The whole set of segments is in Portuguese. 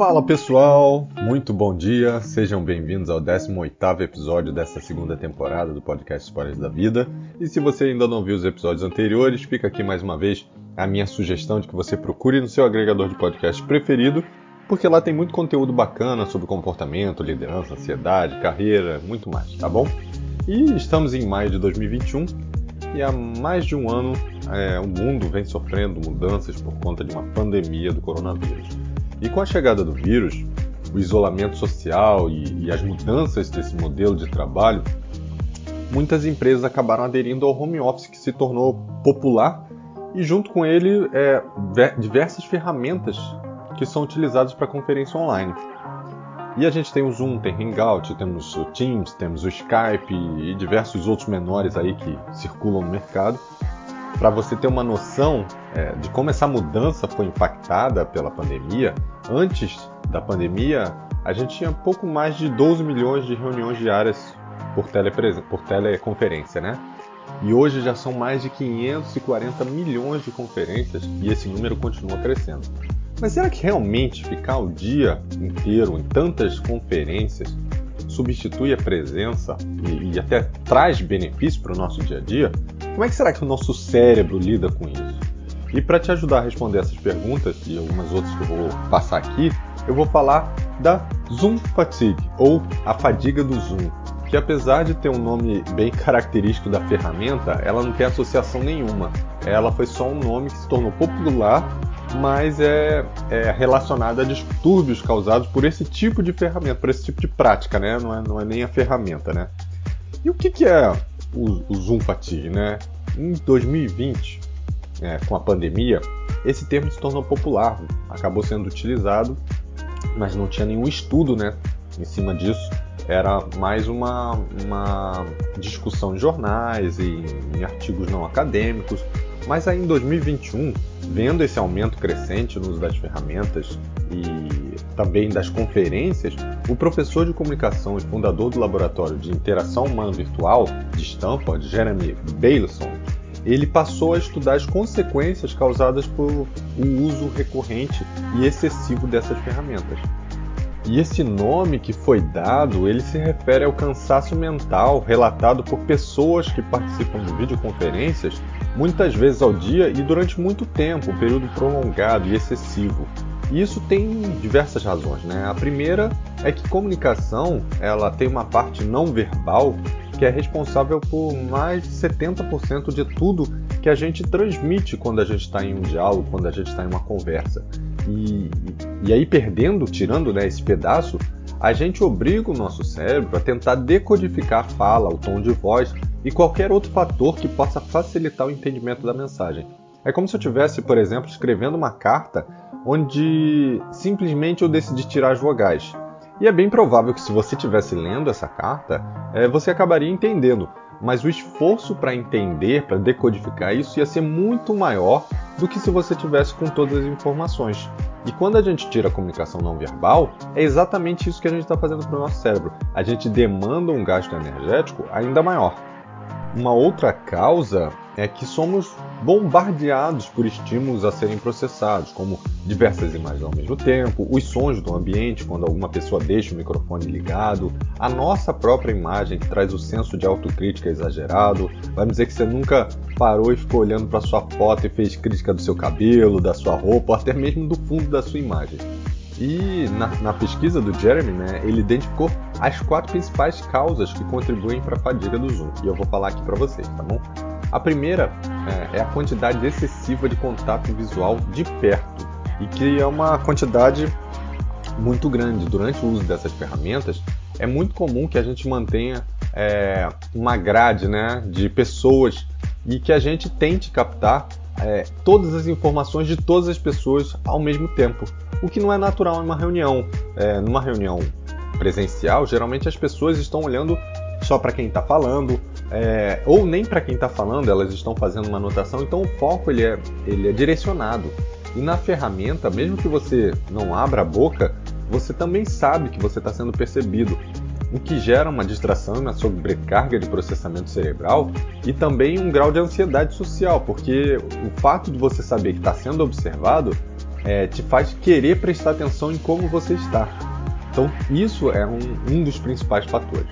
Fala pessoal, muito bom dia, sejam bem-vindos ao 18º episódio dessa segunda temporada do podcast Histórias da Vida. E se você ainda não viu os episódios anteriores, fica aqui mais uma vez a minha sugestão de que você procure no seu agregador de podcast preferido, porque lá tem muito conteúdo bacana sobre comportamento, liderança, ansiedade, carreira, muito mais, tá bom? E estamos em maio de 2021 e há mais de um ano é, o mundo vem sofrendo mudanças por conta de uma pandemia do coronavírus. E com a chegada do vírus, o isolamento social e, e as mudanças desse modelo de trabalho, muitas empresas acabaram aderindo ao home office que se tornou popular e junto com ele é, diversas ferramentas que são utilizadas para conferência online. E a gente tem o Zoom, tem Hangout, temos o Teams, temos o Skype e diversos outros menores aí que circulam no mercado. Para você ter uma noção é, de como essa mudança foi impactada pela pandemia, antes da pandemia, a gente tinha pouco mais de 12 milhões de reuniões diárias por, por teleconferência, né? E hoje já são mais de 540 milhões de conferências e esse número continua crescendo. Mas será que realmente ficar o dia inteiro em tantas conferências substitui a presença e, e até traz benefício para o nosso dia a dia? Como é que será que o nosso cérebro lida com isso? E para te ajudar a responder essas perguntas e algumas outras que eu vou passar aqui, eu vou falar da Zoom Fatigue, ou a fadiga do Zoom, que apesar de ter um nome bem característico da ferramenta, ela não tem associação nenhuma. Ela foi só um nome que se tornou popular mas é, é relacionada a distúrbios causados por esse tipo de ferramenta, por esse tipo de prática, né? Não é, não é nem a ferramenta, né? E o que, que é o, o Zoom Fatigue, né? Em 2020, é, com a pandemia, esse termo se tornou popular, acabou sendo utilizado, mas não tinha nenhum estudo, né? Em cima disso, era mais uma, uma discussão em jornais e em artigos não acadêmicos. Mas aí em 2021 vendo esse aumento crescente no uso das ferramentas e também das conferências, o professor de comunicação e fundador do laboratório de interação humana virtual de Stanford, Jeremy Bailson, ele passou a estudar as consequências causadas por o uso recorrente e excessivo dessas ferramentas. E esse nome que foi dado, ele se refere ao cansaço mental relatado por pessoas que participam de videoconferências muitas vezes ao dia e durante muito tempo, um período prolongado e excessivo. E isso tem diversas razões, né? A primeira é que comunicação, ela tem uma parte não verbal que é responsável por mais de 70% de tudo que a gente transmite quando a gente está em um diálogo, quando a gente está em uma conversa. E, e aí, perdendo, tirando né, esse pedaço, a gente obriga o nosso cérebro a tentar decodificar a fala, o tom de voz e qualquer outro fator que possa facilitar o entendimento da mensagem. É como se eu estivesse, por exemplo, escrevendo uma carta onde simplesmente eu decidi tirar as vogais. E é bem provável que se você estivesse lendo essa carta, é, você acabaria entendendo mas o esforço para entender, para decodificar isso ia ser muito maior do que se você tivesse com todas as informações. E quando a gente tira a comunicação não verbal, é exatamente isso que a gente está fazendo para o nosso cérebro. A gente demanda um gasto energético ainda maior. Uma outra causa é que somos bombardeados por estímulos a serem processados, como diversas imagens ao mesmo tempo, os sons do ambiente quando alguma pessoa deixa o microfone ligado, a nossa própria imagem que traz o senso de autocrítica exagerado. Vai dizer que você nunca parou e ficou olhando para sua foto e fez crítica do seu cabelo, da sua roupa, ou até mesmo do fundo da sua imagem. E na, na, pesquisa do Jeremy, né, ele identificou as quatro principais causas que contribuem para a fadiga do Zoom. E eu vou falar aqui para vocês, tá bom? A primeira é, é a quantidade excessiva de contato visual de perto, e que é uma quantidade muito grande. Durante o uso dessas ferramentas, é muito comum que a gente mantenha é, uma grade né, de pessoas e que a gente tente captar é, todas as informações de todas as pessoas ao mesmo tempo o que não é natural em uma reunião. É, numa reunião presencial, geralmente as pessoas estão olhando só para quem está falando, é, ou nem para quem está falando, elas estão fazendo uma anotação, então o foco ele é, ele é direcionado. E na ferramenta, mesmo que você não abra a boca, você também sabe que você está sendo percebido, o que gera uma distração e uma sobrecarga de processamento cerebral e também um grau de ansiedade social, porque o fato de você saber que está sendo observado é, te faz querer prestar atenção em como você está. Então, isso é um, um dos principais fatores.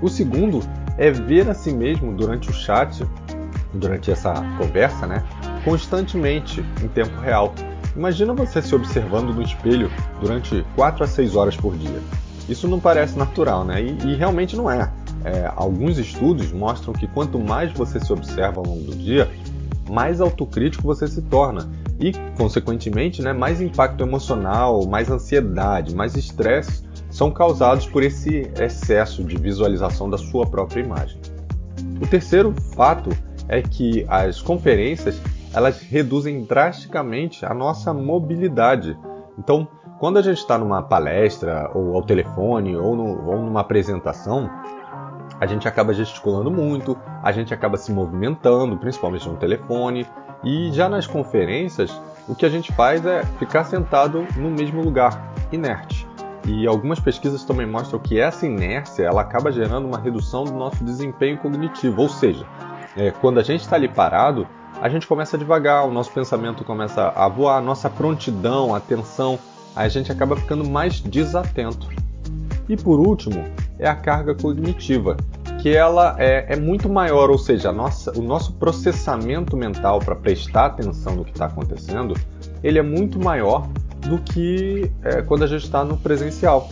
O segundo é ver a si mesmo durante o chat, durante essa conversa, né, constantemente em tempo real. Imagina você se observando no espelho durante 4 a 6 horas por dia. Isso não parece natural, né? E, e realmente não é. é. Alguns estudos mostram que quanto mais você se observa ao longo do dia, mais autocrítico você se torna e, consequentemente, né, mais impacto emocional, mais ansiedade, mais estresse são causados por esse excesso de visualização da sua própria imagem. O terceiro fato é que as conferências elas reduzem drasticamente a nossa mobilidade. Então, quando a gente está numa palestra, ou ao telefone, ou, no, ou numa apresentação, a gente acaba gesticulando muito, a gente acaba se movimentando, principalmente no telefone, e já nas conferências, o que a gente faz é ficar sentado no mesmo lugar, inerte. E algumas pesquisas também mostram que essa inércia ela acaba gerando uma redução do nosso desempenho cognitivo, ou seja, é, quando a gente está ali parado, a gente começa devagar, o nosso pensamento começa a voar, a nossa prontidão, atenção, a gente acaba ficando mais desatento. E por último, é a carga cognitiva, que ela é, é muito maior, ou seja, nossa, o nosso processamento mental para prestar atenção no que está acontecendo, ele é muito maior do que é, quando a gente está no presencial.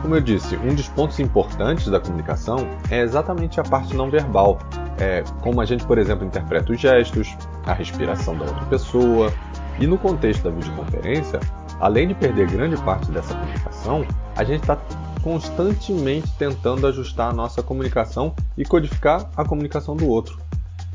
Como eu disse, um dos pontos importantes da comunicação é exatamente a parte não verbal, é, como a gente, por exemplo, interpreta os gestos, a respiração da outra pessoa. E no contexto da videoconferência, além de perder grande parte dessa comunicação, a gente está constantemente tentando ajustar a nossa comunicação e codificar a comunicação do outro.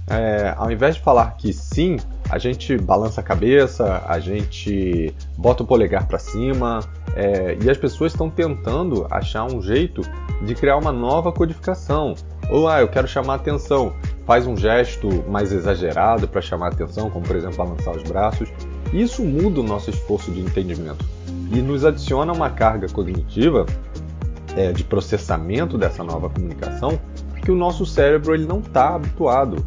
É, ao invés de falar que sim, a gente balança a cabeça, a gente bota o polegar para cima, é, e as pessoas estão tentando achar um jeito de criar uma nova codificação. Ou, ah, eu quero chamar atenção, faz um gesto mais exagerado para chamar atenção, como por exemplo balançar os braços. Isso muda o nosso esforço de entendimento e nos adiciona uma carga cognitiva é, de processamento dessa nova comunicação que o nosso cérebro ele não está habituado.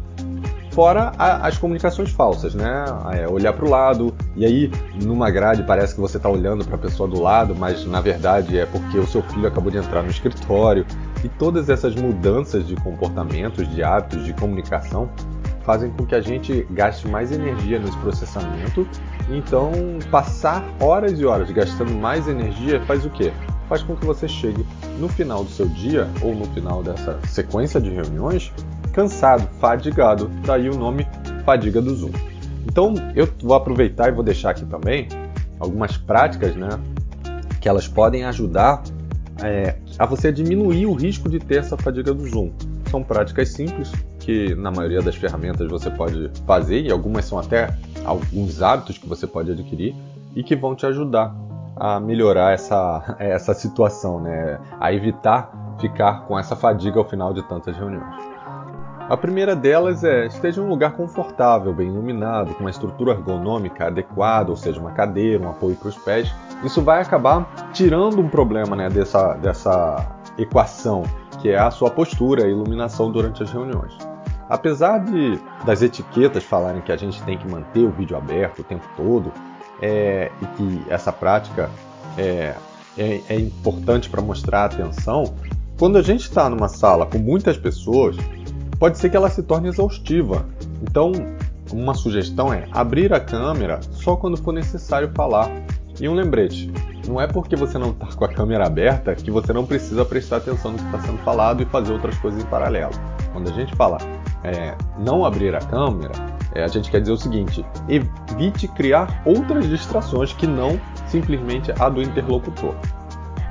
Fora a, as comunicações falsas, né? É, olhar para o lado e aí numa grade parece que você está olhando para a pessoa do lado, mas na verdade é porque o seu filho acabou de entrar no escritório. E todas essas mudanças de comportamentos, de hábitos, de comunicação fazem com que a gente gaste mais energia nesse processamento. Então, passar horas e horas gastando mais energia faz o quê? Faz com que você chegue no final do seu dia ou no final dessa sequência de reuniões cansado, fadigado. Daí o nome fadiga do Zoom. Então, eu vou aproveitar e vou deixar aqui também algumas práticas, né, que elas podem ajudar é, a você diminuir o risco de ter essa fadiga do Zoom. São práticas simples que na maioria das ferramentas você pode fazer e algumas são até alguns hábitos que você pode adquirir e que vão te ajudar a melhorar essa, essa situação, né? a evitar ficar com essa fadiga ao final de tantas reuniões. A primeira delas é esteja em um lugar confortável, bem iluminado, com uma estrutura ergonômica adequada, ou seja, uma cadeira, um apoio para os pés. Isso vai acabar tirando um problema né, dessa, dessa equação, que é a sua postura, a iluminação durante as reuniões. Apesar de das etiquetas falarem que a gente tem que manter o vídeo aberto o tempo todo é, e que essa prática é, é, é importante para mostrar atenção, quando a gente está numa sala com muitas pessoas, pode ser que ela se torne exaustiva. Então, uma sugestão é abrir a câmera só quando for necessário falar. E um lembrete: não é porque você não está com a câmera aberta que você não precisa prestar atenção no que está sendo falado e fazer outras coisas em paralelo. Quando a gente fala é, não abrir a câmera, é, a gente quer dizer o seguinte: evite criar outras distrações que não simplesmente a do interlocutor.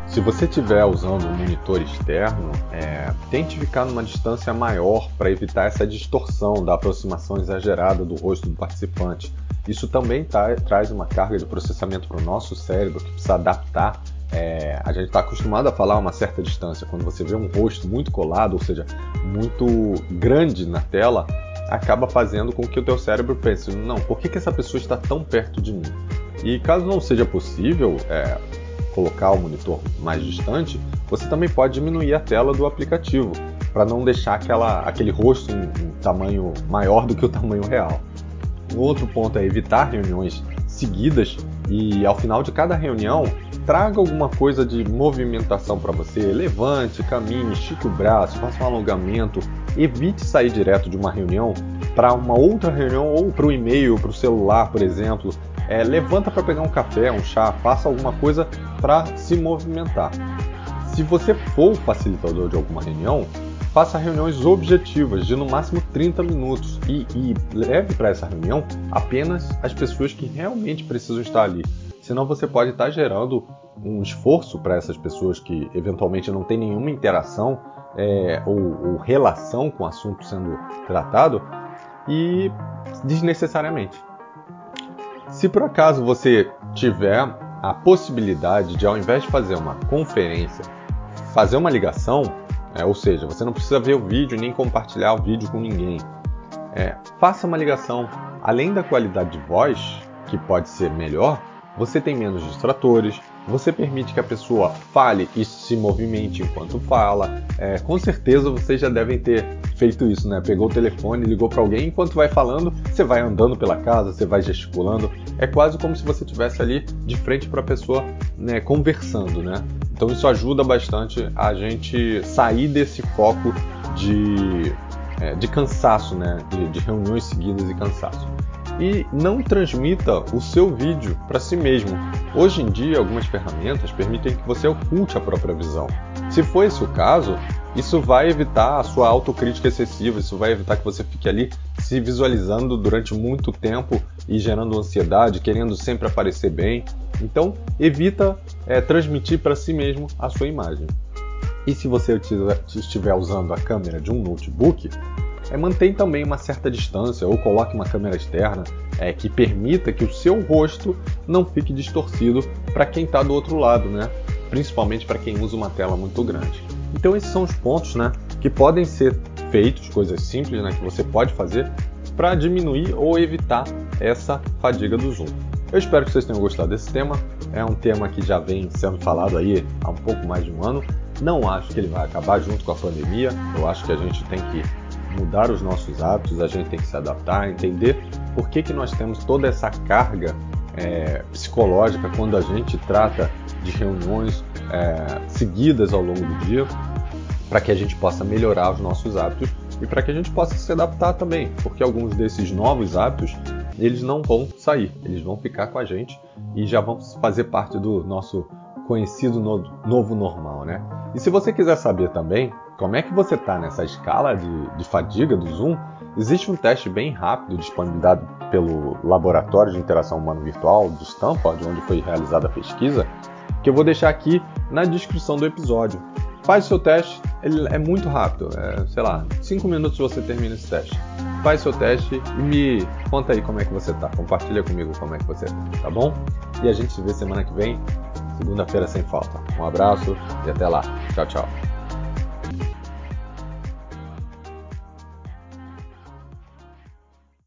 Se você estiver usando um monitor externo, é, tente ficar numa distância maior para evitar essa distorção da aproximação exagerada do rosto do participante. Isso também tá, traz uma carga de processamento para o nosso cérebro que precisa adaptar. É, a gente está acostumado a falar a uma certa distância. Quando você vê um rosto muito colado, ou seja, muito grande na tela, acaba fazendo com que o teu cérebro pense: não, por que, que essa pessoa está tão perto de mim? E caso não seja possível, é, colocar o monitor mais distante, você também pode diminuir a tela do aplicativo para não deixar aquela, aquele rosto em, em tamanho maior do que o tamanho real. Um outro ponto é evitar reuniões seguidas e ao final de cada reunião traga alguma coisa de movimentação para você. Levante, caminhe, estique o braço, faça um alongamento. Evite sair direto de uma reunião para uma outra reunião ou para o e-mail, para o celular, por exemplo. É, levanta para pegar um café, um chá, faça alguma coisa para se movimentar. Se você for facilitador de alguma reunião, faça reuniões objetivas de no máximo 30 minutos e, e leve para essa reunião apenas as pessoas que realmente precisam estar ali. Senão você pode estar gerando um esforço para essas pessoas que eventualmente não têm nenhuma interação é, ou, ou relação com o assunto sendo tratado e desnecessariamente. Se por acaso você tiver a possibilidade de, ao invés de fazer uma conferência, fazer uma ligação, é, ou seja, você não precisa ver o vídeo nem compartilhar o vídeo com ninguém. É, faça uma ligação. Além da qualidade de voz, que pode ser melhor, você tem menos distratores, você permite que a pessoa fale e se movimente enquanto fala. É, com certeza vocês já devem ter feito isso, né? Pegou o telefone, ligou para alguém, enquanto vai falando, você vai andando pela casa, você vai gesticulando. É quase como se você estivesse ali de frente para a pessoa, né, conversando, né? Então isso ajuda bastante a gente sair desse foco de, é, de cansaço, né? De, de reuniões seguidas e cansaço e não transmita o seu vídeo para si mesmo. Hoje em dia, algumas ferramentas permitem que você oculte a própria visão. Se for esse o caso, isso vai evitar a sua autocrítica excessiva, isso vai evitar que você fique ali se visualizando durante muito tempo e gerando ansiedade, querendo sempre aparecer bem. Então, evita é, transmitir para si mesmo a sua imagem. E se você estiver usando a câmera de um notebook, é, mantém também uma certa distância ou coloque uma câmera externa é, que permita que o seu rosto não fique distorcido para quem está do outro lado, né? principalmente para quem usa uma tela muito grande. Então esses são os pontos né, que podem ser feitos, coisas simples né, que você pode fazer para diminuir ou evitar essa fadiga do Zoom. Eu espero que vocês tenham gostado desse tema. É um tema que já vem sendo falado aí há um pouco mais de um ano. Não acho que ele vai acabar junto com a pandemia. Eu acho que a gente tem que mudar os nossos hábitos, a gente tem que se adaptar, entender por que, que nós temos toda essa carga é, psicológica quando a gente trata de reuniões é, seguidas ao longo do dia, para que a gente possa melhorar os nossos hábitos e para que a gente possa se adaptar também, porque alguns desses novos hábitos eles não vão sair, eles vão ficar com a gente e já vão fazer parte do nosso conhecido novo normal, né? E se você quiser saber também como é que você está nessa escala de, de fadiga do Zoom, existe um teste bem rápido disponibilizado pelo Laboratório de Interação Humano Virtual de Stanford, onde foi realizada a pesquisa, que eu vou deixar aqui na descrição do episódio. Faz seu teste, ele é muito rápido, é, sei lá, 5 minutos você termina esse teste. Faz seu teste e me conta aí como é que você tá. Compartilha comigo como é que você tá, tá bom? E a gente se vê semana que vem, segunda-feira sem falta. Um abraço e até lá. Tchau, tchau.